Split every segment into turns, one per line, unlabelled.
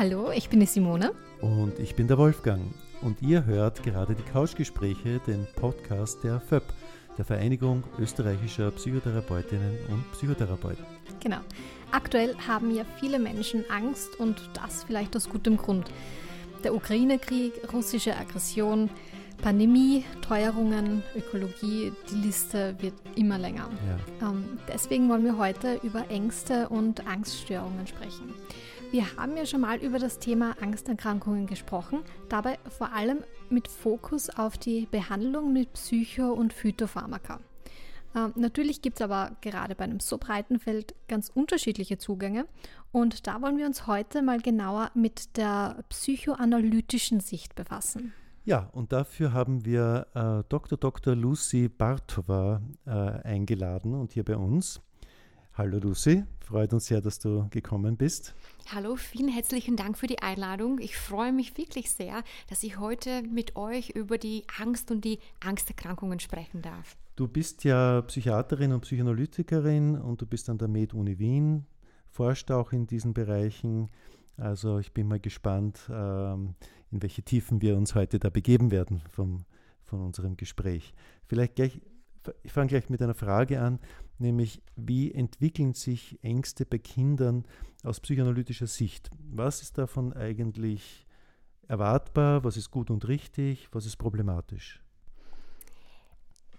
Hallo, ich bin die Simone.
Und ich bin der Wolfgang. Und ihr hört gerade die Couchgespräche, den Podcast der FÖP, der Vereinigung österreichischer Psychotherapeutinnen und Psychotherapeuten.
Genau. Aktuell haben ja viele Menschen Angst und das vielleicht aus gutem Grund. Der Ukraine-Krieg, russische Aggression, Pandemie, Teuerungen, Ökologie, die Liste wird immer länger. Ja. Ähm, deswegen wollen wir heute über Ängste und Angststörungen sprechen. Wir haben ja schon mal über das Thema Angsterkrankungen gesprochen, dabei vor allem mit Fokus auf die Behandlung mit Psycho- und Phytopharmaka. Ähm, natürlich gibt es aber gerade bei einem so breiten Feld ganz unterschiedliche Zugänge und da wollen wir uns heute mal genauer mit der psychoanalytischen Sicht befassen.
Ja, und dafür haben wir äh, Dr. Dr. Lucy Bartova äh, eingeladen und hier bei uns. Hallo Lucy, freut uns sehr, dass du gekommen bist.
Hallo, vielen herzlichen Dank für die Einladung. Ich freue mich wirklich sehr, dass ich heute mit euch über die Angst und die Angsterkrankungen sprechen darf.
Du bist ja Psychiaterin und Psychoanalytikerin und du bist an der Med-Uni Wien, forscht auch in diesen Bereichen. Also ich bin mal gespannt, ähm, in welche Tiefen wir uns heute da begeben werden vom, von unserem Gespräch. Vielleicht gleich, ich fange gleich mit einer Frage an nämlich wie entwickeln sich Ängste bei Kindern aus psychoanalytischer Sicht? Was ist davon eigentlich erwartbar? Was ist gut und richtig? Was ist problematisch?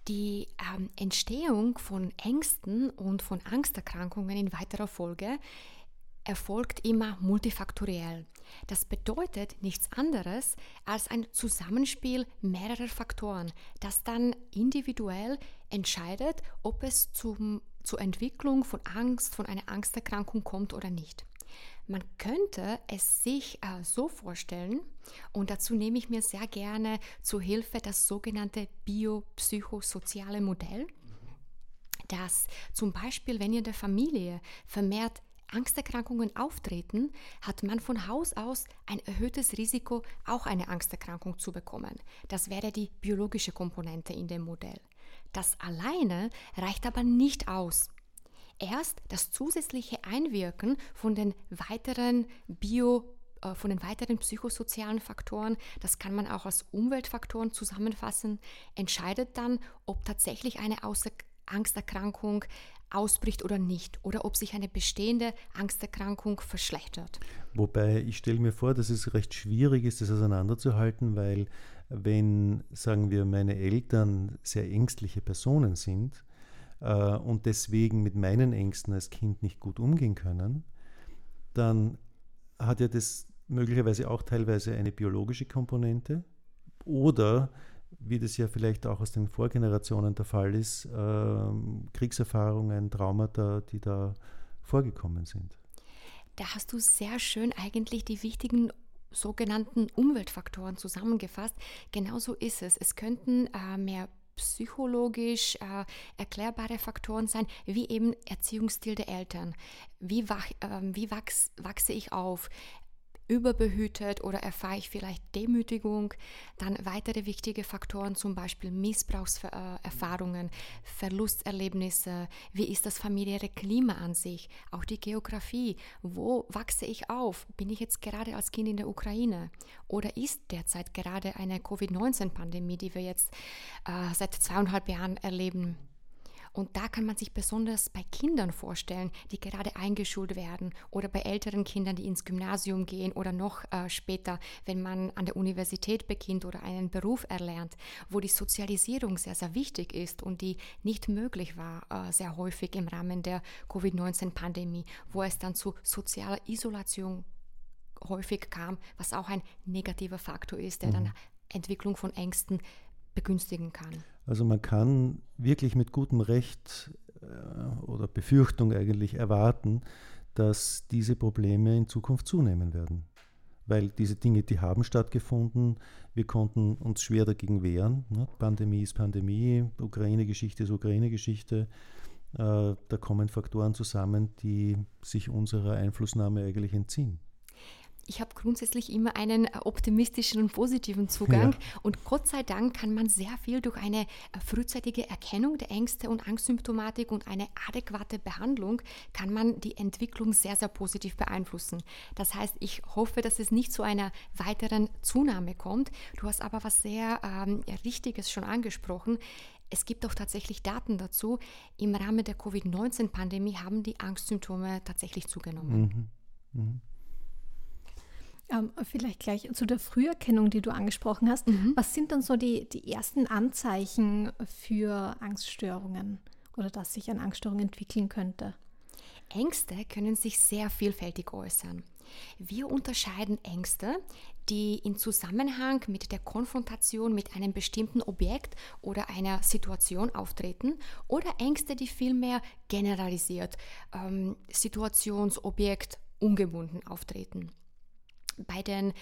Die ähm, Entstehung von Ängsten und von Angsterkrankungen in weiterer Folge erfolgt immer multifaktoriell. Das bedeutet nichts anderes als ein Zusammenspiel mehrerer Faktoren, das dann individuell entscheidet, ob es zum, zur Entwicklung von Angst, von einer Angsterkrankung kommt oder nicht. Man könnte es sich äh, so vorstellen, und dazu nehme ich mir sehr gerne zu Hilfe das sogenannte biopsychosoziale Modell, dass zum Beispiel, wenn in der Familie vermehrt Angsterkrankungen auftreten, hat man von Haus aus ein erhöhtes Risiko, auch eine Angsterkrankung zu bekommen. Das wäre die biologische Komponente in dem Modell. Das alleine reicht aber nicht aus. Erst das zusätzliche Einwirken von den weiteren Bio äh, von den weiteren psychosozialen Faktoren, das kann man auch als Umweltfaktoren zusammenfassen, entscheidet dann, ob tatsächlich eine Angsterkrankung ausbricht oder nicht oder ob sich eine bestehende Angsterkrankung verschlechtert.
Wobei ich stelle mir vor, dass es recht schwierig ist, das auseinanderzuhalten, weil wenn, sagen wir, meine Eltern sehr ängstliche Personen sind äh, und deswegen mit meinen Ängsten als Kind nicht gut umgehen können, dann hat ja das möglicherweise auch teilweise eine biologische Komponente oder wie das ja vielleicht auch aus den Vorgenerationen der Fall ist, äh, Kriegserfahrungen, Traumata, die da vorgekommen sind.
Da hast du sehr schön eigentlich die wichtigen sogenannten Umweltfaktoren zusammengefasst. Genauso ist es. Es könnten äh, mehr psychologisch äh, erklärbare Faktoren sein, wie eben Erziehungsstil der Eltern. Wie, wach, äh, wie wachs, wachse ich auf? Überbehütet oder erfahre ich vielleicht Demütigung. Dann weitere wichtige Faktoren, zum Beispiel Missbrauchserfahrungen, Verlusterlebnisse, wie ist das familiäre Klima an sich, auch die Geografie, wo wachse ich auf? Bin ich jetzt gerade als Kind in der Ukraine oder ist derzeit gerade eine Covid-19-Pandemie, die wir jetzt äh, seit zweieinhalb Jahren erleben? Und da kann man sich besonders bei Kindern vorstellen, die gerade eingeschult werden oder bei älteren Kindern, die ins Gymnasium gehen oder noch äh, später, wenn man an der Universität beginnt oder einen Beruf erlernt, wo die Sozialisierung sehr, sehr wichtig ist und die nicht möglich war, äh, sehr häufig im Rahmen der Covid-19-Pandemie, wo es dann zu sozialer Isolation häufig kam, was auch ein negativer Faktor ist, der mhm. dann Entwicklung von Ängsten begünstigen kann.
Also man kann wirklich mit gutem Recht äh, oder Befürchtung eigentlich erwarten, dass diese Probleme in Zukunft zunehmen werden. Weil diese Dinge, die haben stattgefunden, wir konnten uns schwer dagegen wehren. Ne? Pandemie ist Pandemie, Ukraine-Geschichte ist Ukraine-Geschichte. Äh, da kommen Faktoren zusammen, die sich unserer Einflussnahme eigentlich entziehen.
Ich habe grundsätzlich immer einen äh, optimistischen und positiven Zugang. Ja. Und Gott sei Dank kann man sehr viel durch eine äh, frühzeitige Erkennung der Ängste und Angstsymptomatik und eine adäquate Behandlung kann man die Entwicklung sehr, sehr positiv beeinflussen. Das heißt, ich hoffe, dass es nicht zu einer weiteren Zunahme kommt. Du hast aber was sehr ähm, Richtiges schon angesprochen. Es gibt auch tatsächlich Daten dazu. Im Rahmen der Covid-19-Pandemie haben die Angstsymptome tatsächlich zugenommen. Mhm. Mhm.
Ähm, vielleicht gleich zu der Früherkennung, die du angesprochen hast. Mhm. Was sind dann so die, die ersten Anzeichen für Angststörungen oder dass sich eine Angststörung entwickeln könnte?
Ängste können sich sehr vielfältig äußern. Wir unterscheiden Ängste, die in Zusammenhang mit der Konfrontation mit einem bestimmten Objekt oder einer Situation auftreten oder Ängste, die vielmehr generalisiert, ähm, Situationsobjekt ungebunden auftreten. Bei den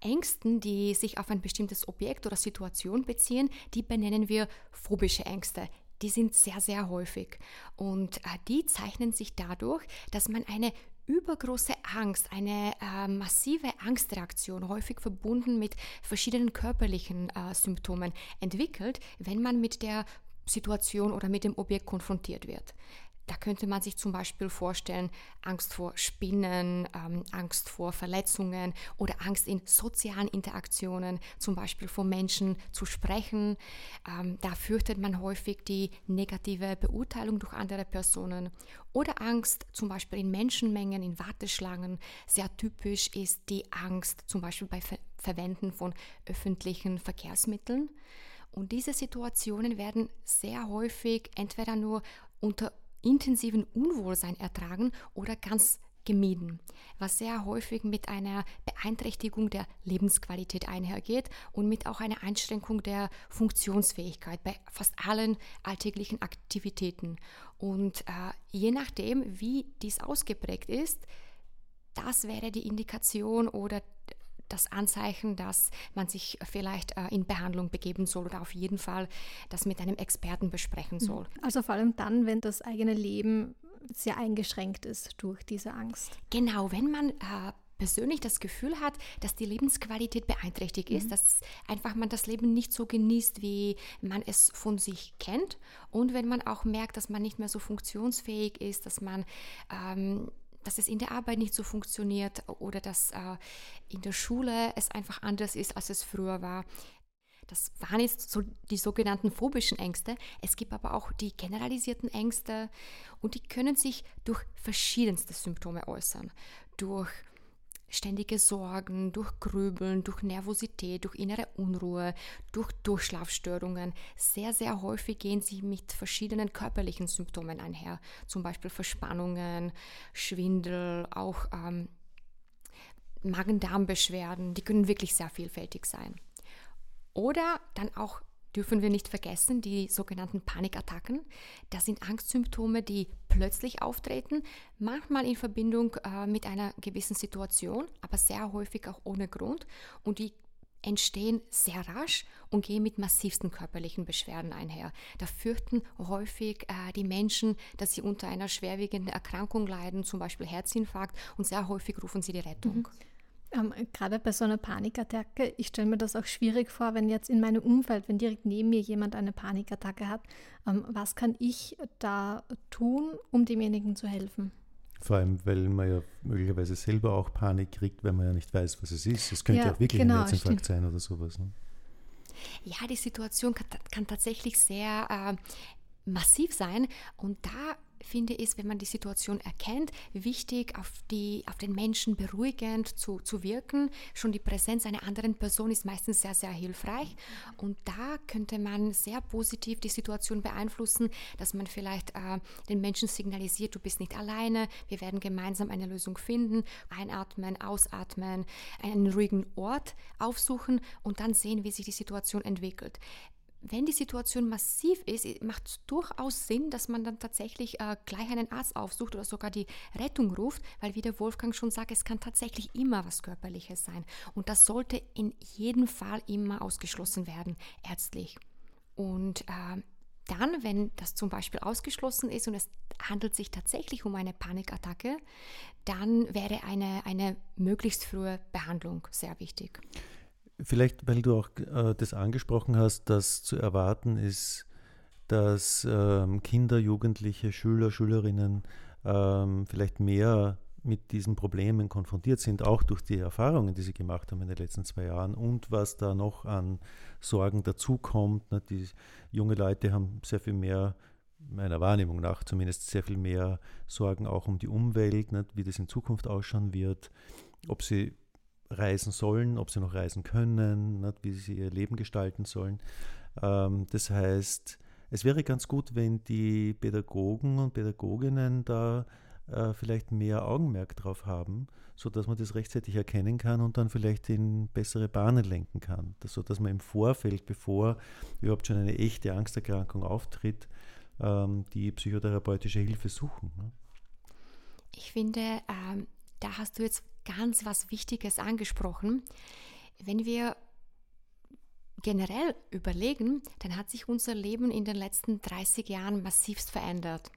Ängsten, die sich auf ein bestimmtes Objekt oder Situation beziehen, die benennen wir phobische Ängste die sind sehr, sehr häufig. Und äh, die zeichnen sich dadurch, dass man eine übergroße Angst, eine äh, massive Angstreaktion, häufig verbunden mit verschiedenen körperlichen äh, Symptomen, entwickelt, wenn man mit der Situation oder mit dem Objekt konfrontiert wird. Da könnte man sich zum Beispiel vorstellen, Angst vor Spinnen, ähm, Angst vor Verletzungen oder Angst in sozialen Interaktionen, zum Beispiel vor Menschen zu sprechen. Ähm, da fürchtet man häufig die negative Beurteilung durch andere Personen. Oder Angst zum Beispiel in Menschenmengen, in Warteschlangen. Sehr typisch ist die Angst zum Beispiel bei Ver Verwenden von öffentlichen Verkehrsmitteln. Und diese Situationen werden sehr häufig entweder nur unter intensiven Unwohlsein ertragen oder ganz gemieden, was sehr häufig mit einer Beeinträchtigung der Lebensqualität einhergeht und mit auch einer Einschränkung der Funktionsfähigkeit bei fast allen alltäglichen Aktivitäten. Und äh, je nachdem, wie dies ausgeprägt ist, das wäre die Indikation oder das Anzeichen, dass man sich vielleicht äh, in Behandlung begeben soll oder auf jeden Fall das mit einem Experten besprechen mhm. soll.
Also vor allem dann, wenn das eigene Leben sehr eingeschränkt ist durch diese Angst.
Genau, wenn man äh, persönlich das Gefühl hat, dass die Lebensqualität beeinträchtigt ist, mhm. dass einfach man das Leben nicht so genießt, wie man es von sich kennt und wenn man auch merkt, dass man nicht mehr so funktionsfähig ist, dass man ähm, dass es in der Arbeit nicht so funktioniert oder dass äh, in der Schule es einfach anders ist, als es früher war. Das waren jetzt so die sogenannten phobischen Ängste. Es gibt aber auch die generalisierten Ängste und die können sich durch verschiedenste Symptome äußern. Durch ständige Sorgen, durch Grübeln, durch Nervosität, durch innere Unruhe, durch Durchschlafstörungen. Sehr, sehr häufig gehen sie mit verschiedenen körperlichen Symptomen einher, zum Beispiel Verspannungen, Schwindel, auch ähm, Magen-Darm-Beschwerden. Die können wirklich sehr vielfältig sein. Oder dann auch dürfen wir nicht vergessen, die sogenannten Panikattacken. Das sind Angstsymptome, die plötzlich auftreten, manchmal in Verbindung äh, mit einer gewissen Situation, aber sehr häufig auch ohne Grund. Und die entstehen sehr rasch und gehen mit massivsten körperlichen Beschwerden einher. Da fürchten häufig äh, die Menschen, dass sie unter einer schwerwiegenden Erkrankung leiden, zum Beispiel Herzinfarkt, und sehr häufig rufen sie die Rettung. Mhm.
Ähm, gerade bei so einer Panikattacke, ich stelle mir das auch schwierig vor, wenn jetzt in meinem Umfeld, wenn direkt neben mir jemand eine Panikattacke hat, ähm, was kann ich da tun, um demjenigen zu helfen?
Vor allem, weil man ja möglicherweise selber auch Panik kriegt, weil man ja nicht weiß, was es ist. Es könnte ja, auch wirklich genau, ein Herzinfarkt sein oder sowas. Ne?
Ja, die Situation kann, kann tatsächlich sehr äh, massiv sein und da finde ich, wenn man die Situation erkennt, wichtig, auf, die, auf den Menschen beruhigend zu, zu wirken. Schon die Präsenz einer anderen Person ist meistens sehr, sehr hilfreich. Und da könnte man sehr positiv die Situation beeinflussen, dass man vielleicht äh, den Menschen signalisiert, du bist nicht alleine, wir werden gemeinsam eine Lösung finden, einatmen, ausatmen, einen ruhigen Ort aufsuchen und dann sehen, wie sich die Situation entwickelt wenn die Situation massiv ist, macht es durchaus Sinn, dass man dann tatsächlich äh, gleich einen Arzt aufsucht oder sogar die Rettung ruft, weil wie der Wolfgang schon sagt, es kann tatsächlich immer was Körperliches sein. Und das sollte in jedem Fall immer ausgeschlossen werden, ärztlich. Und äh, dann, wenn das zum Beispiel ausgeschlossen ist und es handelt sich tatsächlich um eine Panikattacke, dann wäre eine, eine möglichst frühe Behandlung sehr wichtig.
Vielleicht, weil du auch äh, das angesprochen hast, dass zu erwarten ist, dass ähm, Kinder, Jugendliche, Schüler, Schülerinnen ähm, vielleicht mehr mit diesen Problemen konfrontiert sind, auch durch die Erfahrungen, die sie gemacht haben in den letzten zwei Jahren und was da noch an Sorgen dazukommt. Ne? Die junge Leute haben sehr viel mehr, meiner Wahrnehmung nach zumindest, sehr viel mehr Sorgen auch um die Umwelt, ne? wie das in Zukunft ausschauen wird, ob sie reisen sollen, ob sie noch reisen können, ne? wie sie ihr Leben gestalten sollen. Ähm, das heißt, es wäre ganz gut, wenn die Pädagogen und Pädagoginnen da äh, vielleicht mehr Augenmerk drauf haben, sodass man das rechtzeitig erkennen kann und dann vielleicht in bessere Bahnen lenken kann. Das, sodass man im Vorfeld, bevor überhaupt schon eine echte Angsterkrankung auftritt, ähm, die psychotherapeutische Hilfe suchen. Ne?
Ich finde, ähm, da hast du jetzt ganz was Wichtiges angesprochen. Wenn wir generell überlegen, dann hat sich unser Leben in den letzten 30 Jahren massivst verändert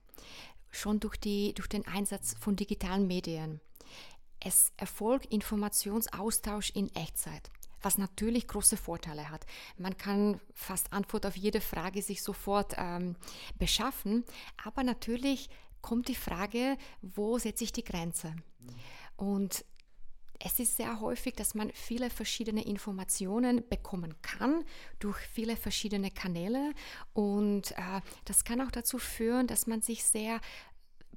schon durch, die, durch den Einsatz von digitalen Medien. Es erfolgt Informationsaustausch in Echtzeit was natürlich große Vorteile hat. Man kann fast Antwort auf jede Frage sich sofort ähm, beschaffen, aber natürlich kommt die Frage, wo setze ich die Grenze? Und es ist sehr häufig, dass man viele verschiedene Informationen bekommen kann durch viele verschiedene Kanäle. Und äh, das kann auch dazu führen, dass man sich sehr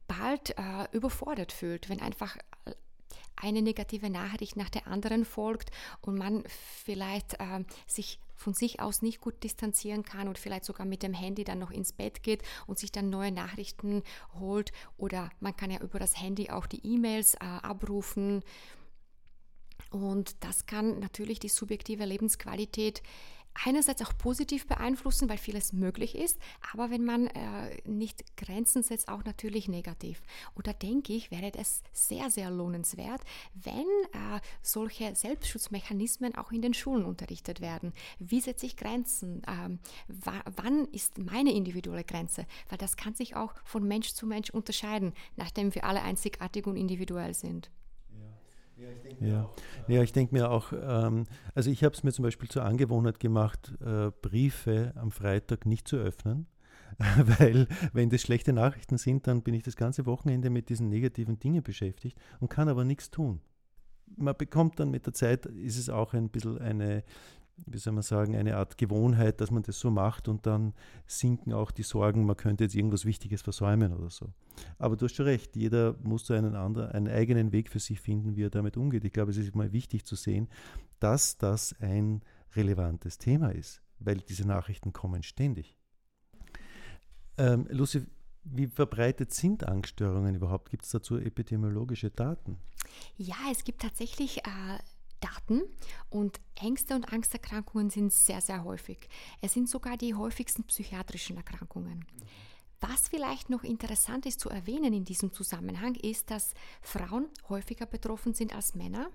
bald äh, überfordert fühlt, wenn einfach eine negative Nachricht nach der anderen folgt und man vielleicht äh, sich von sich aus nicht gut distanzieren kann und vielleicht sogar mit dem Handy dann noch ins Bett geht und sich dann neue Nachrichten holt. Oder man kann ja über das Handy auch die E-Mails äh, abrufen und das kann natürlich die subjektive Lebensqualität einerseits auch positiv beeinflussen, weil vieles möglich ist, aber wenn man äh, nicht Grenzen setzt, auch natürlich negativ. Und da denke ich, wäre es sehr, sehr lohnenswert, wenn äh, solche Selbstschutzmechanismen auch in den Schulen unterrichtet werden. Wie setze ich Grenzen? Ähm, wann ist meine individuelle Grenze? Weil das kann sich auch von Mensch zu Mensch unterscheiden, nachdem wir alle einzigartig und individuell sind.
Ja, ja ich denke mir auch, ähm, also ich habe es mir zum Beispiel zur Angewohnheit gemacht, äh, Briefe am Freitag nicht zu öffnen, weil wenn das schlechte Nachrichten sind, dann bin ich das ganze Wochenende mit diesen negativen Dingen beschäftigt und kann aber nichts tun. Man bekommt dann mit der Zeit, ist es auch ein bisschen eine, wie soll man sagen, eine Art Gewohnheit, dass man das so macht und dann sinken auch die Sorgen, man könnte jetzt irgendwas Wichtiges versäumen oder so. Aber du hast schon recht, jeder muss so einen, anderen, einen eigenen Weg für sich finden, wie er damit umgeht. Ich glaube, es ist mal wichtig zu sehen, dass das ein relevantes Thema ist, weil diese Nachrichten kommen ständig. Ähm, Lucy, wie verbreitet sind Angststörungen überhaupt? Gibt es dazu epidemiologische Daten?
Ja, es gibt tatsächlich äh, Daten und Ängste und Angsterkrankungen sind sehr, sehr häufig. Es sind sogar die häufigsten psychiatrischen Erkrankungen. Was vielleicht noch interessant ist zu erwähnen in diesem Zusammenhang, ist, dass Frauen häufiger betroffen sind als Männer.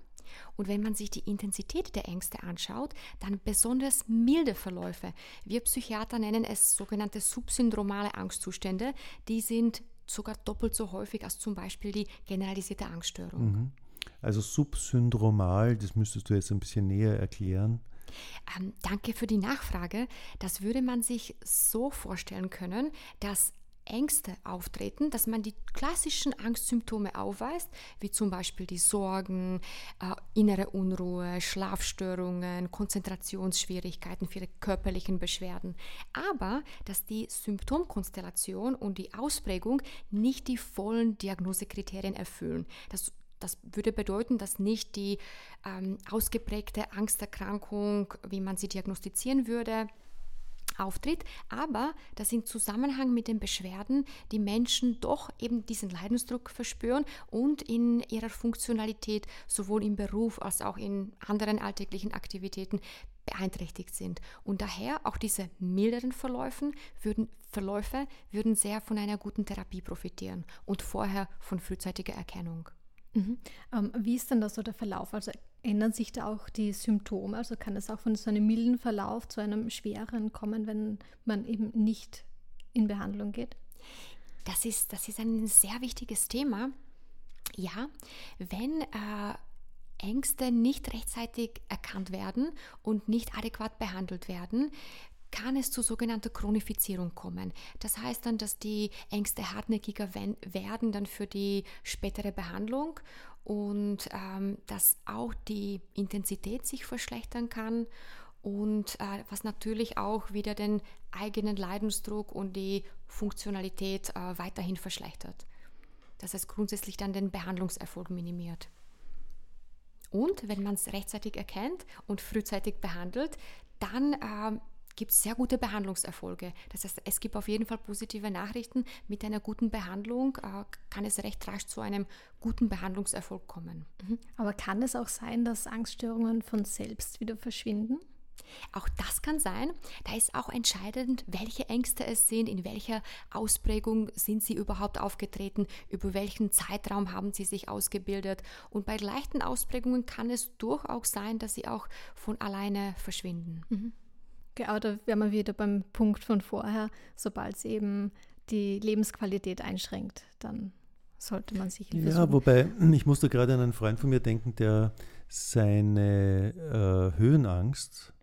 Und wenn man sich die Intensität der Ängste anschaut, dann besonders milde Verläufe. Wir Psychiater nennen es sogenannte subsyndromale Angstzustände. Die sind sogar doppelt so häufig als zum Beispiel die generalisierte Angststörung. Mhm.
Also subsyndromal, das müsstest du jetzt ein bisschen näher erklären.
Ähm, danke für die Nachfrage. Das würde man sich so vorstellen können, dass Ängste auftreten, dass man die klassischen Angstsymptome aufweist, wie zum Beispiel die Sorgen, äh, innere Unruhe, Schlafstörungen, Konzentrationsschwierigkeiten, viele körperlichen Beschwerden, aber dass die Symptomkonstellation und die Ausprägung nicht die vollen Diagnosekriterien erfüllen. Das das würde bedeuten, dass nicht die ähm, ausgeprägte Angsterkrankung, wie man sie diagnostizieren würde, auftritt, aber dass im Zusammenhang mit den Beschwerden die Menschen doch eben diesen Leidensdruck verspüren und in ihrer Funktionalität sowohl im Beruf als auch in anderen alltäglichen Aktivitäten beeinträchtigt sind. Und daher auch diese milderen Verläufen würden, Verläufe würden sehr von einer guten Therapie profitieren und vorher von frühzeitiger Erkennung.
Mhm. Ähm, wie ist denn da so der Verlauf? Also ändern sich da auch die Symptome? Also kann es auch von so einem milden Verlauf zu einem schweren kommen, wenn man eben nicht in Behandlung geht?
Das ist, das ist ein sehr wichtiges Thema. Ja, wenn äh, Ängste nicht rechtzeitig erkannt werden und nicht adäquat behandelt werden, kann es zu sogenannter Chronifizierung kommen. Das heißt dann, dass die Ängste hartnäckiger werden dann für die spätere Behandlung und ähm, dass auch die Intensität sich verschlechtern kann und äh, was natürlich auch wieder den eigenen Leidensdruck und die Funktionalität äh, weiterhin verschlechtert. Das heißt grundsätzlich dann den Behandlungserfolg minimiert. Und wenn man es rechtzeitig erkennt und frühzeitig behandelt, dann äh, gibt es sehr gute Behandlungserfolge. Das heißt, es gibt auf jeden Fall positive Nachrichten. Mit einer guten Behandlung äh, kann es recht rasch zu einem guten Behandlungserfolg kommen.
Mhm. Aber kann es auch sein, dass Angststörungen von selbst wieder verschwinden?
Auch das kann sein. Da ist auch entscheidend, welche Ängste es sind, in welcher Ausprägung sind sie überhaupt aufgetreten, über welchen Zeitraum haben sie sich ausgebildet. Und bei leichten Ausprägungen kann es durchaus sein, dass sie auch von alleine verschwinden.
Mhm. Genau, da wären wir wieder beim Punkt von vorher. Sobald es eben die Lebensqualität einschränkt, dann sollte man sich
Hilfe Ja, wobei, ich musste gerade an einen Freund von mir denken, der seine äh, Höhenangst,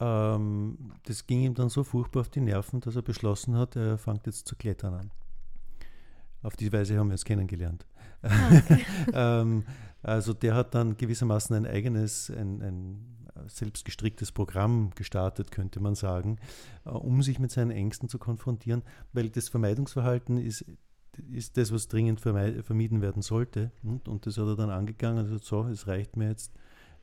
ähm, das ging ihm dann so furchtbar auf die Nerven, dass er beschlossen hat, er fängt jetzt zu klettern an. Auf die Weise haben wir es kennengelernt. Ah, okay. ähm, also der hat dann gewissermaßen ein eigenes, ein, ein selbstgestricktes Programm gestartet, könnte man sagen, äh, um sich mit seinen Ängsten zu konfrontieren, weil das Vermeidungsverhalten ist, ist das, was dringend vermieden werden sollte. Und, das hat er dann angegangen und gesagt, so, es reicht mir jetzt,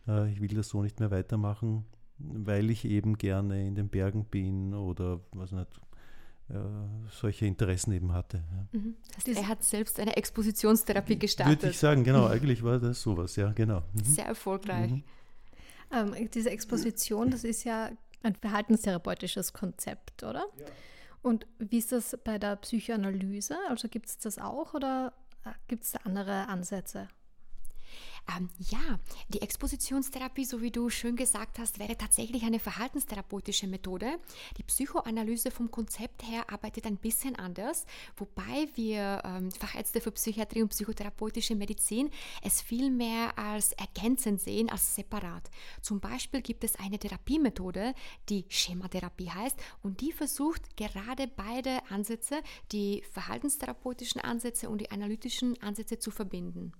äh, ich will das so nicht mehr weitermachen, weil ich eben gerne in den Bergen bin oder was nicht, äh, solche Interessen eben hatte.
Ja. Mhm. Das heißt, er hat selbst eine Expositionstherapie gestartet.
Würde ich sagen, genau, eigentlich war das sowas, ja, genau.
Mhm. Sehr erfolgreich. Mhm.
Ähm, diese Exposition, das ist ja ein verhaltenstherapeutisches Konzept, oder? Ja. Und wie ist das bei der Psychoanalyse? Also gibt es das auch oder äh, gibt es da andere Ansätze?
Ähm, ja, die Expositionstherapie, so wie du schön gesagt hast, wäre tatsächlich eine verhaltenstherapeutische Methode. Die Psychoanalyse vom Konzept her arbeitet ein bisschen anders, wobei wir ähm, Fachärzte für Psychiatrie und psychotherapeutische Medizin es viel mehr als ergänzend sehen als separat. Zum Beispiel gibt es eine Therapiemethode, die Schematherapie heißt und die versucht gerade beide Ansätze, die verhaltenstherapeutischen Ansätze und die analytischen Ansätze zu verbinden.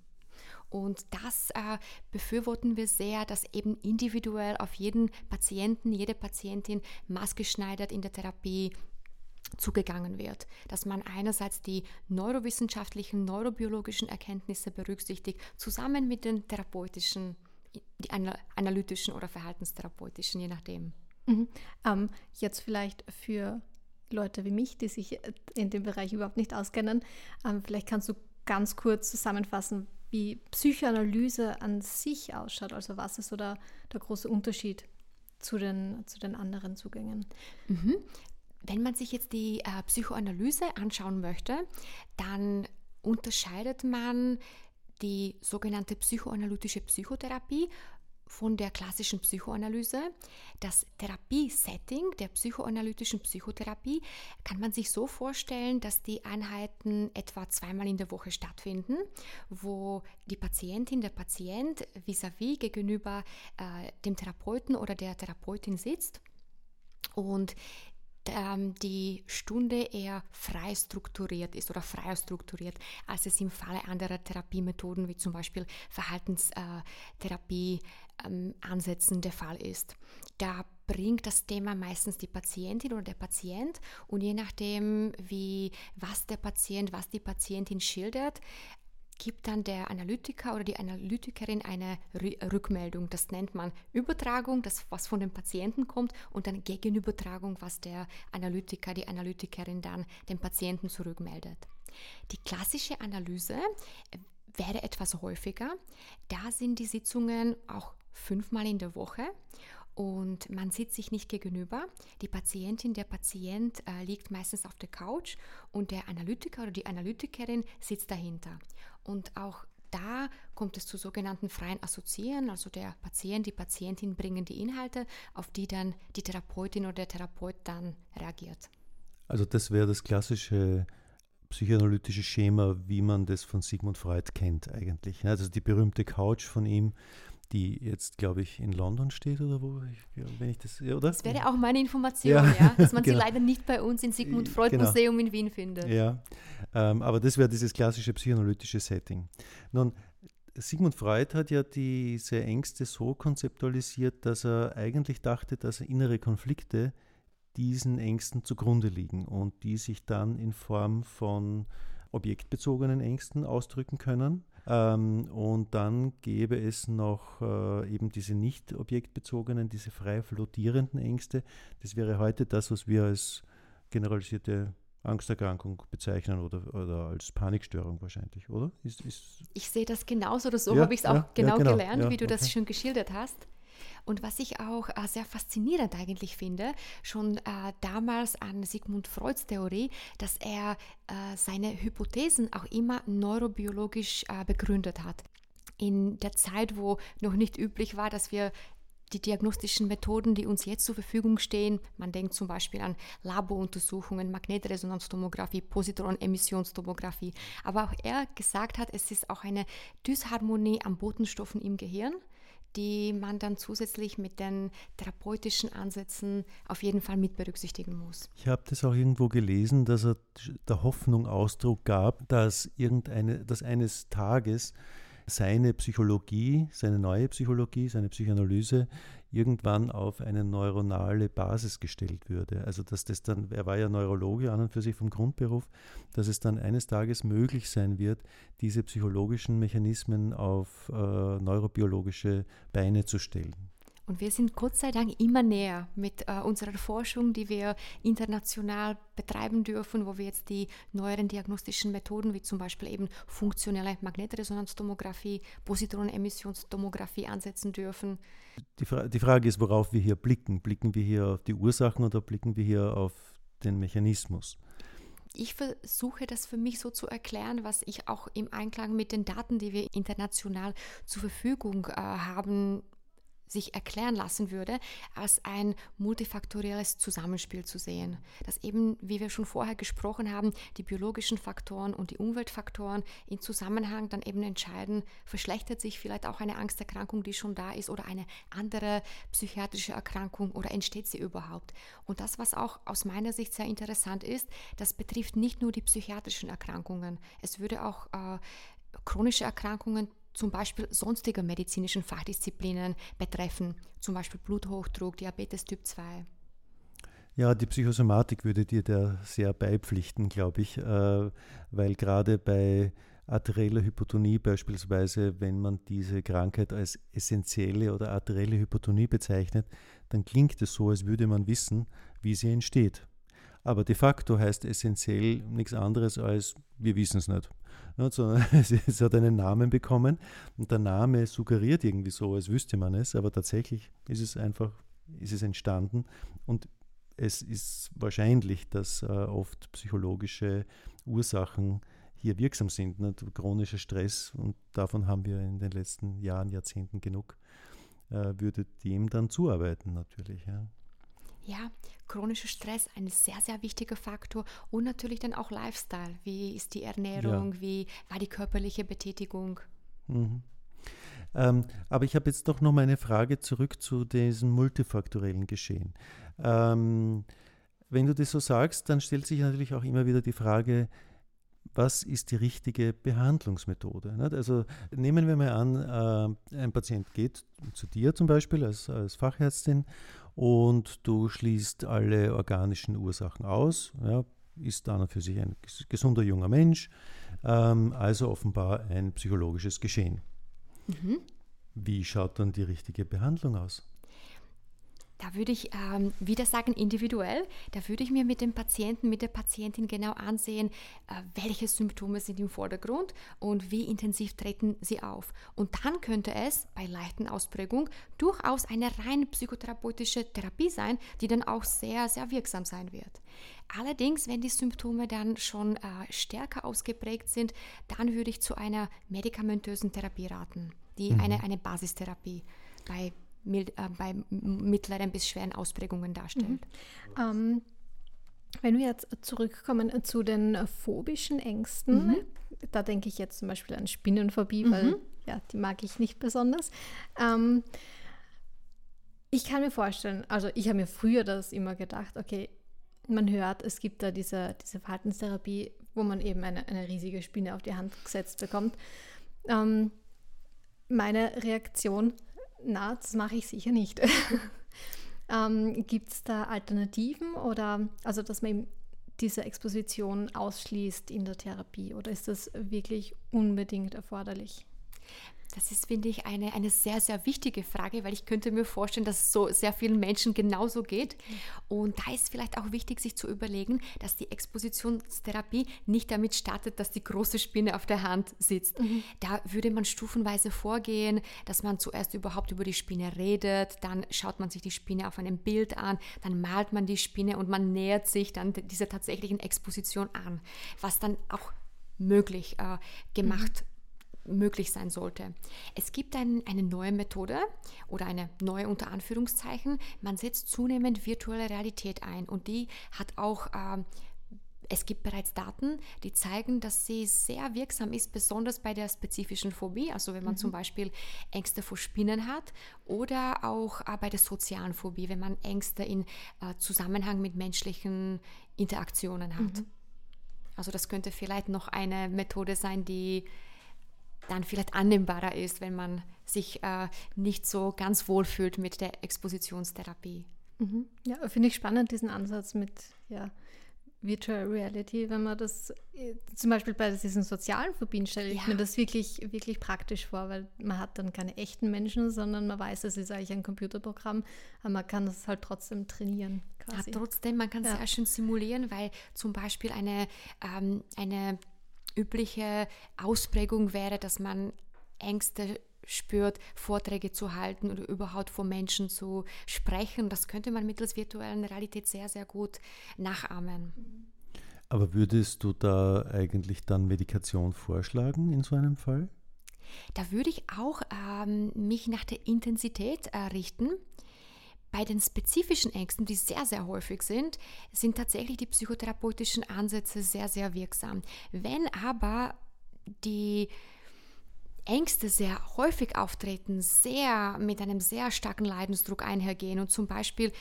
Und das äh, befürworten wir sehr, dass eben individuell auf jeden Patienten, jede Patientin maßgeschneidert in der Therapie zugegangen wird, dass man einerseits die neurowissenschaftlichen, neurobiologischen Erkenntnisse berücksichtigt, zusammen mit den therapeutischen, die analytischen oder verhaltenstherapeutischen, je nachdem.
Mhm. Ähm, jetzt vielleicht für Leute wie mich, die sich in dem Bereich überhaupt nicht auskennen, ähm, vielleicht kannst du ganz kurz zusammenfassen, wie Psychoanalyse an sich ausschaut. Also was ist so der, der große Unterschied zu den, zu den anderen Zugängen?
Mhm. Wenn man sich jetzt die äh, Psychoanalyse anschauen möchte, dann unterscheidet man die sogenannte psychoanalytische Psychotherapie von der klassischen Psychoanalyse. Das Therapiesetting der psychoanalytischen Psychotherapie kann man sich so vorstellen, dass die Einheiten etwa zweimal in der Woche stattfinden, wo die Patientin, der Patient vis-à-vis -vis gegenüber äh, dem Therapeuten oder der Therapeutin sitzt und ähm, die Stunde eher frei strukturiert ist oder freier strukturiert, als es im Falle anderer Therapiemethoden wie zum Beispiel Verhaltenstherapie ähm, der Fall ist. Da bringt das Thema meistens die Patientin oder der Patient und je nachdem, wie was der Patient, was die Patientin schildert, gibt dann der Analytiker oder die Analytikerin eine Rückmeldung. Das nennt man Übertragung, das was von dem Patienten kommt, und dann Gegenübertragung, was der Analytiker, die Analytikerin dann dem Patienten zurückmeldet. Die klassische Analyse äh, wäre etwas häufiger. Da sind die Sitzungen auch fünfmal in der Woche und man sitzt sich nicht gegenüber. Die Patientin, der Patient äh, liegt meistens auf der Couch und der Analytiker oder die Analytikerin sitzt dahinter. Und auch da kommt es zu sogenannten freien Assoziieren, also der Patient, die Patientin bringen die Inhalte, auf die dann die Therapeutin oder der Therapeut dann reagiert.
Also das wäre das klassische psychoanalytische Schema, wie man das von Sigmund Freud kennt eigentlich. Also die berühmte Couch von ihm, die jetzt, glaube ich, in London steht oder wo, wenn ich das, oder?
Das wäre auch meine Information, ja, ja dass man genau. sie leider nicht bei uns im Sigmund Freud genau. Museum in Wien findet.
Ja, ähm, aber das wäre dieses klassische psychoanalytische Setting. Nun, Sigmund Freud hat ja diese Ängste so konzeptualisiert, dass er eigentlich dachte, dass innere Konflikte diesen Ängsten zugrunde liegen und die sich dann in Form von objektbezogenen Ängsten ausdrücken können. Ähm, und dann gäbe es noch äh, eben diese nicht objektbezogenen, diese frei flottierenden Ängste. Das wäre heute das, was wir als generalisierte Angsterkrankung bezeichnen oder, oder als Panikstörung wahrscheinlich, oder?
Ist, ist ich sehe das genauso oder so ja, habe ich es auch ja, genau, ja, genau, gelernt, wie du okay. das schon geschildert hast. Und was ich auch äh, sehr faszinierend eigentlich finde, schon äh, damals an Sigmund Freuds Theorie, dass er äh, seine Hypothesen auch immer neurobiologisch begründet hat. In der Zeit, wo noch nicht üblich war, dass wir die diagnostischen Methoden, die uns jetzt zur Verfügung stehen, man denkt zum Beispiel an Laboruntersuchungen, Magnetresonanztomographie, Positronemissionstomographie, aber auch er gesagt hat, es ist auch eine Dysharmonie an Botenstoffen im Gehirn, die man dann zusätzlich mit den therapeutischen Ansätzen auf jeden Fall mit berücksichtigen muss.
Ich habe das auch irgendwo gelesen, dass er der Hoffnung Ausdruck gab, dass irgendeine, dass eines Tages seine Psychologie, seine neue Psychologie, seine Psychoanalyse irgendwann auf eine neuronale Basis gestellt würde. Also dass das dann, er war ja Neurologe an und für sich vom Grundberuf, dass es dann eines Tages möglich sein wird, diese psychologischen Mechanismen auf äh, neurobiologische Beine zu stellen.
Und wir sind Gott sei Dank immer näher mit äh, unserer Forschung, die wir international betreiben dürfen, wo wir jetzt die neueren diagnostischen Methoden, wie zum Beispiel eben funktionelle Magnetresonanztomographie, Positronemissionstomographie ansetzen dürfen.
Die, Fra die Frage ist, worauf wir hier blicken. Blicken wir hier auf die Ursachen oder blicken wir hier auf den Mechanismus?
ich versuche das für mich so zu erklären, was ich auch im Einklang mit den Daten, die wir international zur Verfügung äh, haben, sich erklären lassen würde, als ein multifaktorielles Zusammenspiel zu sehen. Dass eben, wie wir schon vorher gesprochen haben, die biologischen Faktoren und die Umweltfaktoren in Zusammenhang dann eben entscheiden, verschlechtert sich vielleicht auch eine Angsterkrankung, die schon da ist, oder eine andere psychiatrische Erkrankung oder entsteht sie überhaupt. Und das, was auch aus meiner Sicht sehr interessant ist, das betrifft nicht nur die psychiatrischen Erkrankungen. Es würde auch äh, chronische Erkrankungen zum Beispiel sonstige medizinischen Fachdisziplinen betreffen, zum Beispiel Bluthochdruck, Diabetes Typ 2.
Ja, die Psychosomatik würde dir da sehr beipflichten, glaube ich, äh, weil gerade bei arterieller Hypotonie beispielsweise, wenn man diese Krankheit als essentielle oder arterielle Hypotonie bezeichnet, dann klingt es so, als würde man wissen, wie sie entsteht. Aber de facto heißt essentiell nichts anderes als wir wissen es nicht es hat einen Namen bekommen und der Name suggeriert irgendwie so, als wüsste man es, aber tatsächlich ist es einfach, ist es entstanden und es ist wahrscheinlich, dass äh, oft psychologische Ursachen hier wirksam sind. Ne? Chronischer Stress, und davon haben wir in den letzten Jahren, Jahrzehnten genug, äh, würde dem dann zuarbeiten natürlich.
Ja, chronischer Stress ein sehr, sehr wichtiger Faktor und natürlich dann auch Lifestyle. Wie ist die Ernährung? Ja. Wie war die körperliche Betätigung?
Mhm. Ähm, aber ich habe jetzt doch noch mal eine Frage zurück zu diesem multifaktorellen Geschehen. Ähm, wenn du das so sagst, dann stellt sich natürlich auch immer wieder die Frage, was ist die richtige Behandlungsmethode? Also nehmen wir mal an, äh, ein Patient geht zu dir zum Beispiel als, als Fachärztin und du schließt alle organischen Ursachen aus. Ja, ist dann für sich ein gesunder junger Mensch, ähm, also offenbar ein psychologisches Geschehen. Mhm. Wie schaut dann die richtige Behandlung aus?
Da würde ich ähm, wieder sagen, individuell, da würde ich mir mit dem Patienten, mit der Patientin genau ansehen, äh, welche Symptome sind im Vordergrund und wie intensiv treten sie auf. Und dann könnte es bei leichten Ausprägung durchaus eine rein psychotherapeutische Therapie sein, die dann auch sehr, sehr wirksam sein wird. Allerdings, wenn die Symptome dann schon äh, stärker ausgeprägt sind, dann würde ich zu einer medikamentösen Therapie raten, die mhm. eine, eine Basistherapie bei mild, äh, bei mittleren bis schweren Ausprägungen darstellt.
Mhm. Ähm, Wenn wir jetzt zurückkommen zu den phobischen Ängsten, mhm. da denke ich jetzt zum Beispiel an Spinnenphobie, mhm. weil ja, die mag ich nicht besonders. Ähm, ich kann mir vorstellen, also ich habe mir früher das immer gedacht, okay, man hört, es gibt da diese, diese Verhaltenstherapie, wo man eben eine, eine riesige Spinne auf die Hand gesetzt bekommt. Ähm, meine Reaktion, na, das mache ich sicher nicht. ähm, gibt es da Alternativen oder also dass man eben diese Exposition ausschließt in der Therapie oder ist das wirklich unbedingt erforderlich?
Das ist, finde ich, eine, eine sehr, sehr wichtige Frage, weil ich könnte mir vorstellen, dass es so sehr vielen Menschen genauso geht. Und da ist vielleicht auch wichtig, sich zu überlegen, dass die Expositionstherapie nicht damit startet, dass die große Spinne auf der Hand sitzt. Mhm. Da würde man stufenweise vorgehen, dass man zuerst überhaupt über die Spinne redet, dann schaut man sich die Spinne auf einem Bild an, dann malt man die Spinne und man nähert sich dann dieser tatsächlichen Exposition an, was dann auch möglich äh, gemacht mhm möglich sein sollte. Es gibt ein, eine neue Methode oder eine neue unter Anführungszeichen. Man setzt zunehmend virtuelle Realität ein und die hat auch äh, es gibt bereits Daten, die zeigen, dass sie sehr wirksam ist, besonders bei der spezifischen Phobie, also wenn man mhm. zum Beispiel Ängste vor Spinnen hat oder auch äh, bei der sozialen Phobie, wenn man Ängste in äh, Zusammenhang mit menschlichen Interaktionen hat. Mhm. Also das könnte vielleicht noch eine Methode sein, die dann vielleicht annehmbarer ist, wenn man sich äh, nicht so ganz wohl fühlt mit der Expositionstherapie.
Mhm. Ja, finde ich spannend, diesen Ansatz mit ja, Virtual Reality, wenn man das äh, zum Beispiel bei diesen sozialen Phobien stelle ich ja. mir das wirklich, wirklich praktisch vor, weil man hat dann keine echten Menschen, sondern man weiß, es ist eigentlich ein Computerprogramm, aber man kann das halt trotzdem trainieren.
Quasi. Ja, trotzdem, man kann es ja. sehr schön simulieren, weil zum Beispiel eine, ähm, eine übliche Ausprägung wäre, dass man Ängste spürt, Vorträge zu halten oder überhaupt vor Menschen zu sprechen. Das könnte man mittels virtuellen Realität sehr, sehr gut nachahmen.
Aber würdest du da eigentlich dann Medikation vorschlagen in so einem Fall?
Da würde ich auch ähm, mich nach der Intensität äh, richten. Bei den spezifischen Ängsten, die sehr, sehr häufig sind, sind tatsächlich die psychotherapeutischen Ansätze sehr, sehr wirksam. Wenn aber die Ängste sehr häufig auftreten, sehr mit einem sehr starken Leidensdruck einhergehen und zum Beispiel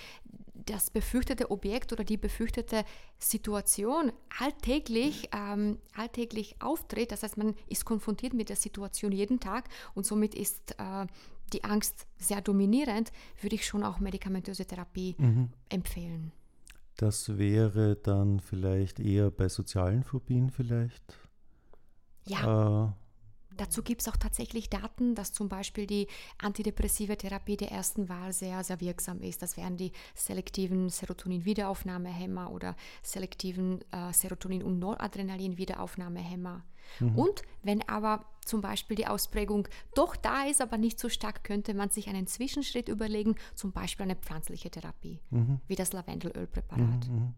das befürchtete Objekt oder die befürchtete Situation alltäglich, ähm, alltäglich auftritt. Das heißt, man ist konfrontiert mit der Situation jeden Tag und somit ist äh, die Angst sehr dominierend, würde ich schon auch medikamentöse Therapie mhm. empfehlen.
Das wäre dann vielleicht eher bei sozialen Phobien vielleicht?
Ja. Äh, Dazu gibt es auch tatsächlich Daten, dass zum Beispiel die antidepressive Therapie der ersten Wahl sehr, sehr wirksam ist. Das wären die selektiven Serotonin-Wiederaufnahmehämmer oder selektiven äh, Serotonin- und Noradrenalin-Wiederaufnahmehämmer. Mhm. Und wenn aber zum Beispiel die Ausprägung doch da ist, aber nicht so stark, könnte man sich einen Zwischenschritt überlegen, zum Beispiel eine pflanzliche Therapie, mhm. wie das Lavendelölpräparat.
Mhm,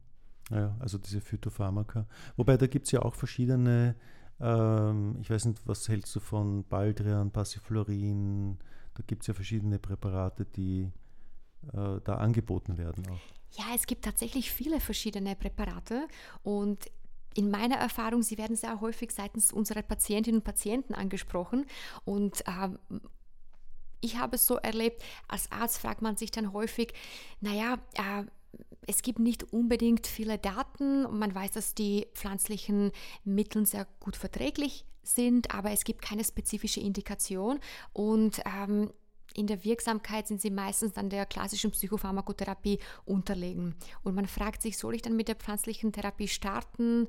mhm. ja, also diese Phytopharmaka. Wobei da gibt es ja auch verschiedene ähm, ich weiß nicht, was hältst du von Baldrian, Passiflorin? Da gibt es ja verschiedene Präparate, die äh, da angeboten werden auch.
Ja, es gibt tatsächlich viele verschiedene Präparate und in meiner Erfahrung, sie werden sehr häufig seitens unserer Patientinnen und Patienten angesprochen. Und ähm, ich habe es so erlebt, als Arzt fragt man sich dann häufig, naja, äh, es gibt nicht unbedingt viele Daten. Man weiß, dass die pflanzlichen Mittel sehr gut verträglich sind, aber es gibt keine spezifische Indikation. Und ähm, in der Wirksamkeit sind sie meistens dann der klassischen Psychopharmakotherapie unterlegen. Und man fragt sich, soll ich dann mit der pflanzlichen Therapie starten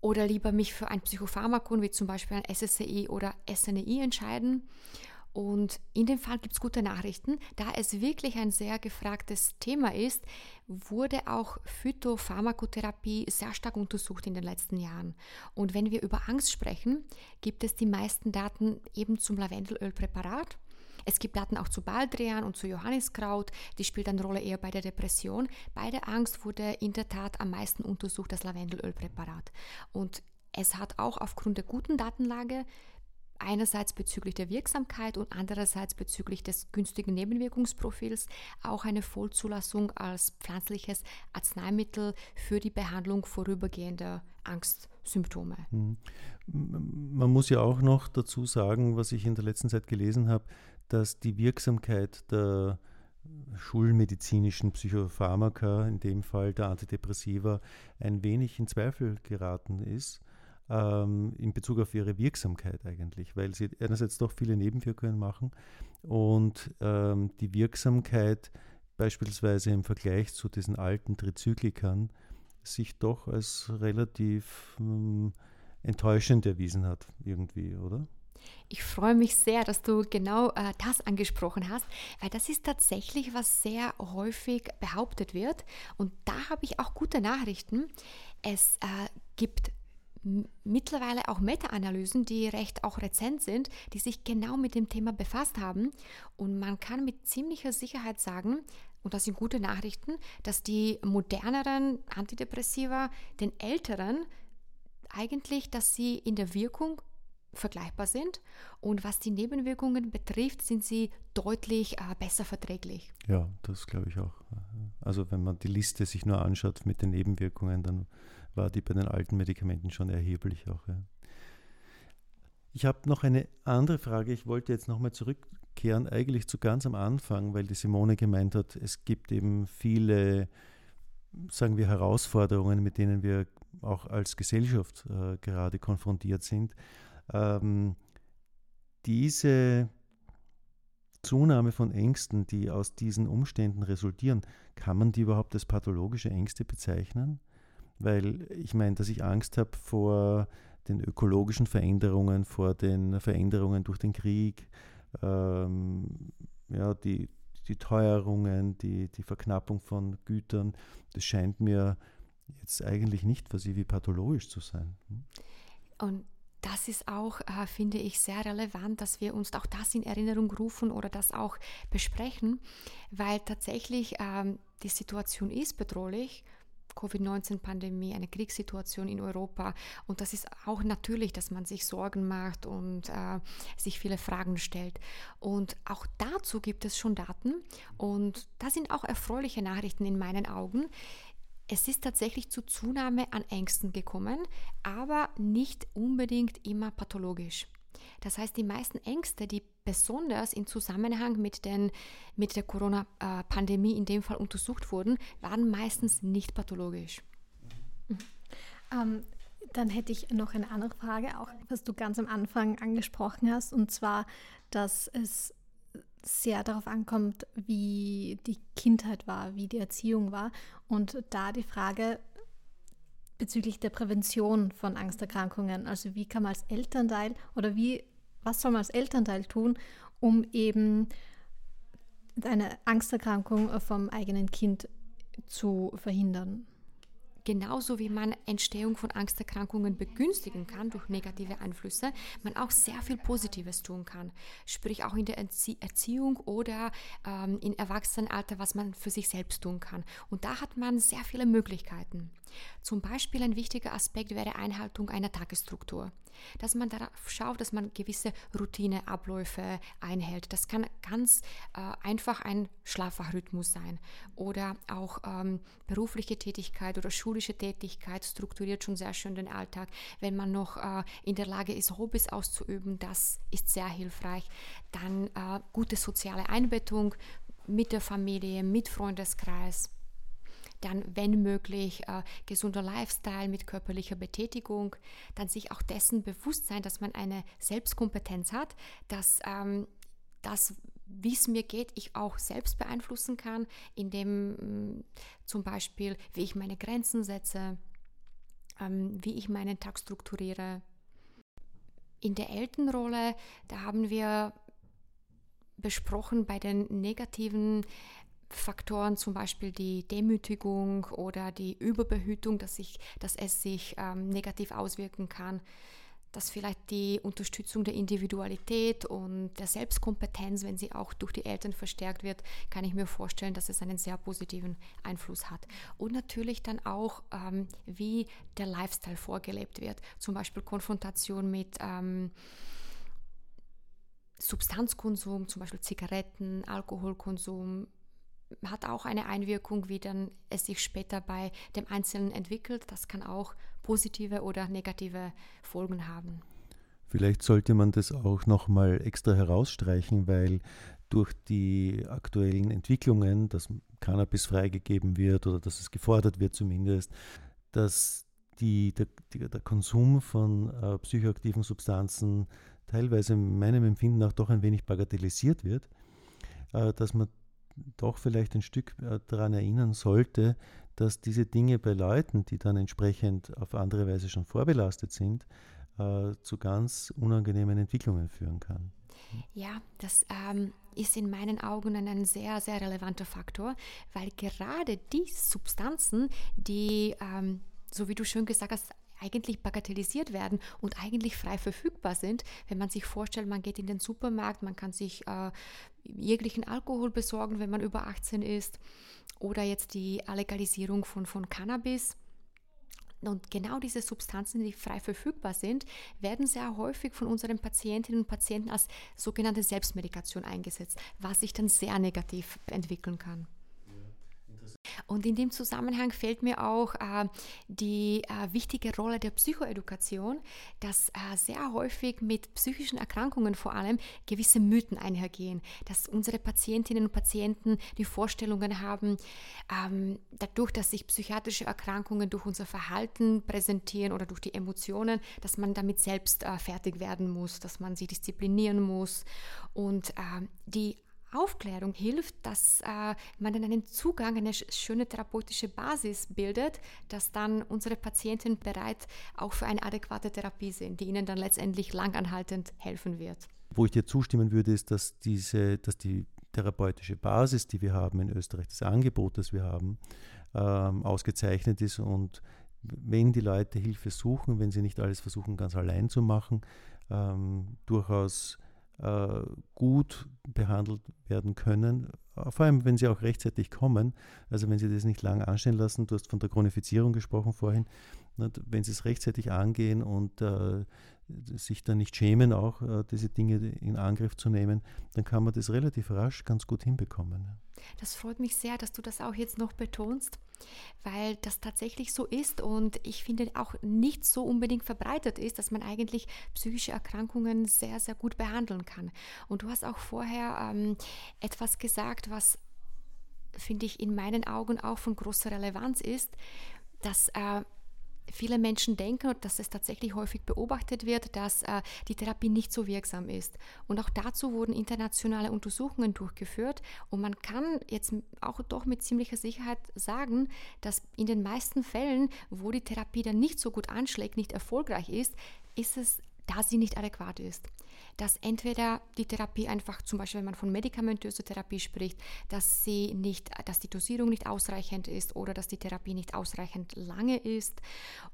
oder lieber mich für ein Psychopharmakon wie zum Beispiel ein SSCI oder SNEI entscheiden? Und in dem Fall gibt es gute Nachrichten. Da es wirklich ein sehr gefragtes Thema ist, wurde auch Phytopharmakotherapie sehr stark untersucht in den letzten Jahren. Und wenn wir über Angst sprechen, gibt es die meisten Daten eben zum Lavendelölpräparat. Es gibt Daten auch zu Baldrian und zu Johanniskraut, die spielt eine Rolle eher bei der Depression. Bei der Angst wurde in der Tat am meisten untersucht das Lavendelölpräparat. Und es hat auch aufgrund der guten Datenlage einerseits bezüglich der Wirksamkeit und andererseits bezüglich des günstigen Nebenwirkungsprofils auch eine Vollzulassung als pflanzliches Arzneimittel für die Behandlung vorübergehender Angstsymptome.
Mhm. Man muss ja auch noch dazu sagen, was ich in der letzten Zeit gelesen habe, dass die Wirksamkeit der schulmedizinischen Psychopharmaka, in dem Fall der Antidepressiva, ein wenig in Zweifel geraten ist ähm, in Bezug auf ihre Wirksamkeit eigentlich, weil sie einerseits doch viele Nebenwirkungen machen und ähm, die Wirksamkeit beispielsweise im Vergleich zu diesen alten Trizyklikern sich doch als relativ ähm, enttäuschend erwiesen hat, irgendwie, oder?
Ich freue mich sehr, dass du genau äh, das angesprochen hast, weil das ist tatsächlich, was sehr häufig behauptet wird. Und da habe ich auch gute Nachrichten. Es äh, gibt mittlerweile auch Meta-Analysen, die recht auch rezent sind, die sich genau mit dem Thema befasst haben. Und man kann mit ziemlicher Sicherheit sagen, und das sind gute Nachrichten, dass die moderneren Antidepressiva den älteren eigentlich, dass sie in der Wirkung vergleichbar sind und was die Nebenwirkungen betrifft, sind sie deutlich äh, besser verträglich.
Ja, das glaube ich auch. Also wenn man die Liste sich nur anschaut mit den Nebenwirkungen, dann war die bei den alten Medikamenten schon erheblich auch. Ja. Ich habe noch eine andere Frage. Ich wollte jetzt nochmal zurückkehren, eigentlich zu ganz am Anfang, weil die Simone gemeint hat, es gibt eben viele, sagen wir, Herausforderungen, mit denen wir auch als Gesellschaft äh, gerade konfrontiert sind. Ähm, diese Zunahme von Ängsten, die aus diesen Umständen resultieren, kann man die überhaupt als pathologische Ängste bezeichnen? Weil ich meine, dass ich Angst habe vor den ökologischen Veränderungen, vor den Veränderungen durch den Krieg, ähm, ja, die, die Teuerungen, die, die Verknappung von Gütern, das scheint mir jetzt eigentlich nicht für Sie wie pathologisch zu sein. Hm?
Und das ist auch, äh, finde ich, sehr relevant, dass wir uns auch das in Erinnerung rufen oder das auch besprechen, weil tatsächlich ähm, die Situation ist bedrohlich Covid-19-Pandemie, eine Kriegssituation in Europa. Und das ist auch natürlich, dass man sich Sorgen macht und äh, sich viele Fragen stellt. Und auch dazu gibt es schon Daten. Und das sind auch erfreuliche Nachrichten in meinen Augen. Es ist tatsächlich zu Zunahme an Ängsten gekommen, aber nicht unbedingt immer pathologisch. Das heißt, die meisten Ängste, die besonders im Zusammenhang mit, den, mit der Corona-Pandemie in dem Fall untersucht wurden, waren meistens nicht pathologisch.
Mhm. Ähm, dann hätte ich noch eine andere Frage, auch was du ganz am Anfang angesprochen hast, und zwar, dass es sehr darauf ankommt, wie die Kindheit war, wie die Erziehung war. Und da die Frage bezüglich der Prävention von Angsterkrankungen, also wie kann man als Elternteil oder wie was soll man als Elternteil tun, um eben eine Angsterkrankung vom eigenen Kind zu verhindern?
Genauso wie man Entstehung von Angsterkrankungen begünstigen kann durch negative Einflüsse, man auch sehr viel Positives tun kann. Sprich auch in der Erziehung oder ähm, im Erwachsenenalter, was man für sich selbst tun kann. Und da hat man sehr viele Möglichkeiten. Zum Beispiel ein wichtiger Aspekt wäre Einhaltung einer Tagesstruktur dass man darauf schaut, dass man gewisse Routineabläufe einhält. Das kann ganz äh, einfach ein Schlaffachrhythmus sein oder auch ähm, berufliche Tätigkeit oder schulische Tätigkeit strukturiert schon sehr schön den Alltag. Wenn man noch äh, in der Lage ist, Hobbys auszuüben, das ist sehr hilfreich. Dann äh, gute soziale Einbettung mit der Familie, mit Freundeskreis dann, wenn möglich, äh, gesunder Lifestyle mit körperlicher Betätigung, dann sich auch dessen bewusst sein, dass man eine Selbstkompetenz hat, dass ähm, das, wie es mir geht, ich auch selbst beeinflussen kann, indem mm, zum Beispiel, wie ich meine Grenzen setze, ähm, wie ich meinen Tag strukturiere. In der Elternrolle, da haben wir besprochen bei den negativen Faktoren, zum Beispiel die Demütigung oder die Überbehütung, dass, ich, dass es sich ähm, negativ auswirken kann, dass vielleicht die Unterstützung der Individualität und der Selbstkompetenz, wenn sie auch durch die Eltern verstärkt wird, kann ich mir vorstellen, dass es einen sehr positiven Einfluss hat. Und natürlich dann auch, ähm, wie der Lifestyle vorgelebt wird, zum Beispiel Konfrontation mit ähm, Substanzkonsum, zum Beispiel Zigaretten, Alkoholkonsum, hat auch eine Einwirkung, wie dann es sich später bei dem Einzelnen entwickelt. Das kann auch positive oder negative Folgen haben.
Vielleicht sollte man das auch nochmal extra herausstreichen, weil durch die aktuellen Entwicklungen, dass Cannabis freigegeben wird oder dass es gefordert wird zumindest, dass die, der, der Konsum von äh, psychoaktiven Substanzen teilweise in meinem Empfinden auch doch ein wenig bagatellisiert wird, äh, dass man doch vielleicht ein Stück äh, daran erinnern sollte, dass diese Dinge bei Leuten, die dann entsprechend auf andere Weise schon vorbelastet sind, äh, zu ganz unangenehmen Entwicklungen führen kann.
Ja, das ähm, ist in meinen Augen ein sehr, sehr relevanter Faktor, weil gerade die Substanzen, die, ähm, so wie du schön gesagt hast, eigentlich bagatellisiert werden und eigentlich frei verfügbar sind. Wenn man sich vorstellt, man geht in den Supermarkt, man kann sich äh, jeglichen Alkohol besorgen, wenn man über 18 ist, oder jetzt die Legalisierung von, von Cannabis. Und genau diese Substanzen, die frei verfügbar sind, werden sehr häufig von unseren Patientinnen und Patienten als sogenannte Selbstmedikation eingesetzt, was sich dann sehr negativ entwickeln kann. Und in dem Zusammenhang fällt mir auch äh, die äh, wichtige Rolle der Psychoedukation, dass äh, sehr häufig mit psychischen Erkrankungen vor allem gewisse Mythen einhergehen, dass unsere Patientinnen und Patienten die Vorstellungen haben, ähm, dadurch, dass sich psychiatrische Erkrankungen durch unser Verhalten präsentieren oder durch die Emotionen, dass man damit selbst äh, fertig werden muss, dass man sie disziplinieren muss. Und äh, die Aufklärung hilft, dass äh, man dann einen Zugang, eine schöne therapeutische Basis bildet, dass dann unsere Patienten bereit auch für eine adäquate Therapie sind, die ihnen dann letztendlich langanhaltend helfen wird.
Wo ich dir zustimmen würde, ist, dass diese, dass die therapeutische Basis, die wir haben in Österreich, das Angebot, das wir haben, ähm, ausgezeichnet ist und wenn die Leute Hilfe suchen, wenn sie nicht alles versuchen, ganz allein zu machen, ähm, durchaus äh, gut behandelt werden können, vor allem wenn sie auch rechtzeitig kommen, also wenn sie das nicht lange anstehen lassen, du hast von der Chronifizierung gesprochen vorhin, wenn sie es rechtzeitig angehen und äh, sich dann nicht schämen, auch äh, diese Dinge in Angriff zu nehmen, dann kann man das relativ rasch ganz gut hinbekommen.
Das freut mich sehr, dass du das auch jetzt noch betonst weil das tatsächlich so ist und ich finde auch nicht so unbedingt verbreitet ist, dass man eigentlich psychische Erkrankungen sehr, sehr gut behandeln kann. Und du hast auch vorher ähm, etwas gesagt, was finde ich in meinen Augen auch von großer Relevanz ist, dass äh, viele Menschen denken, und dass es tatsächlich häufig beobachtet wird, dass äh, die Therapie nicht so wirksam ist. Und auch dazu wurden internationale Untersuchungen durchgeführt. Und man kann jetzt auch doch mit ziemlicher Sicherheit sagen, dass in den meisten Fällen, wo die Therapie dann nicht so gut anschlägt, nicht erfolgreich ist, ist es da sie nicht adäquat ist. Dass entweder die Therapie einfach, zum Beispiel wenn man von medikamentöser Therapie spricht, dass sie nicht, dass die Dosierung nicht ausreichend ist oder dass die Therapie nicht ausreichend lange ist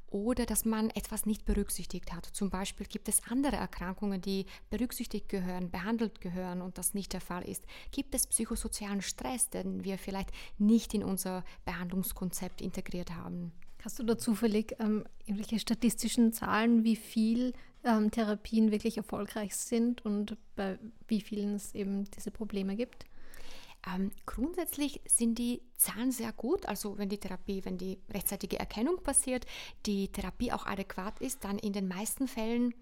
oder dass man etwas nicht berücksichtigt hat. Zum Beispiel gibt es andere Erkrankungen, die berücksichtigt gehören, behandelt gehören und das nicht der Fall ist. Gibt es psychosozialen Stress, den wir vielleicht nicht in unser Behandlungskonzept integriert haben?
Hast du da zufällig ähm, irgendwelche statistischen Zahlen, wie viel ähm, Therapien wirklich erfolgreich sind und bei wie vielen es eben diese Probleme gibt?
Ähm, grundsätzlich sind die Zahlen sehr gut. Also wenn die Therapie, wenn die rechtzeitige Erkennung passiert, die Therapie auch adäquat ist, dann in den meisten Fällen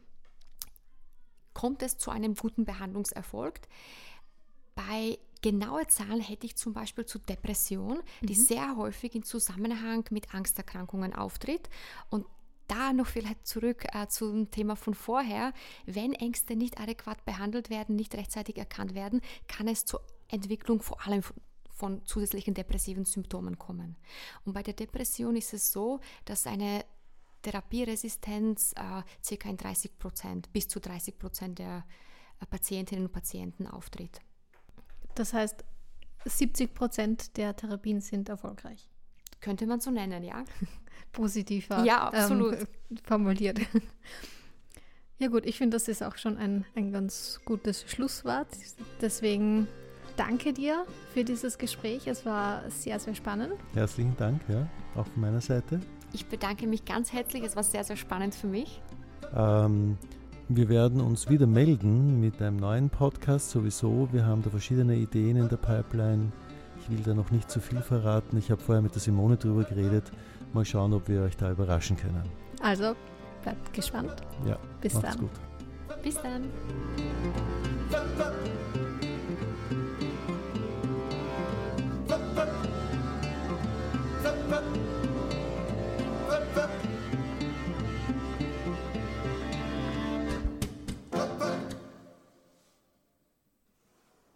kommt es zu einem guten Behandlungserfolg. Bei genaue Zahlen hätte ich zum Beispiel zu Depression, die mhm. sehr häufig in Zusammenhang mit Angsterkrankungen auftritt. Und da noch vielleicht zurück äh, zum Thema von vorher. Wenn Ängste nicht adäquat behandelt werden, nicht rechtzeitig erkannt werden, kann es zur Entwicklung vor allem von, von zusätzlichen depressiven Symptomen kommen. Und bei der Depression ist es so, dass eine Therapieresistenz äh, ca. in 30 Prozent, bis zu 30 Prozent der äh, Patientinnen und Patienten auftritt.
Das heißt, 70 Prozent der Therapien sind erfolgreich.
Könnte man so nennen, ja.
Positiver
ja, absolut.
Ähm, formuliert. Ja gut, ich finde, das ist auch schon ein, ein ganz gutes Schlusswort. Deswegen danke dir für dieses Gespräch. Es war sehr, sehr spannend.
Herzlichen Dank, ja, auch von meiner Seite.
Ich bedanke mich ganz herzlich. Es war sehr, sehr spannend für mich.
Ähm, Wir werden uns wieder melden mit einem neuen Podcast sowieso. Wir haben da verschiedene Ideen in der Pipeline. Ich will da noch nicht zu viel verraten. Ich habe vorher mit der Simone drüber geredet. Mal schauen, ob wir euch da überraschen können.
Also bleibt gespannt.
Ja,
bis
macht's
dann.
gut.
Bis dann.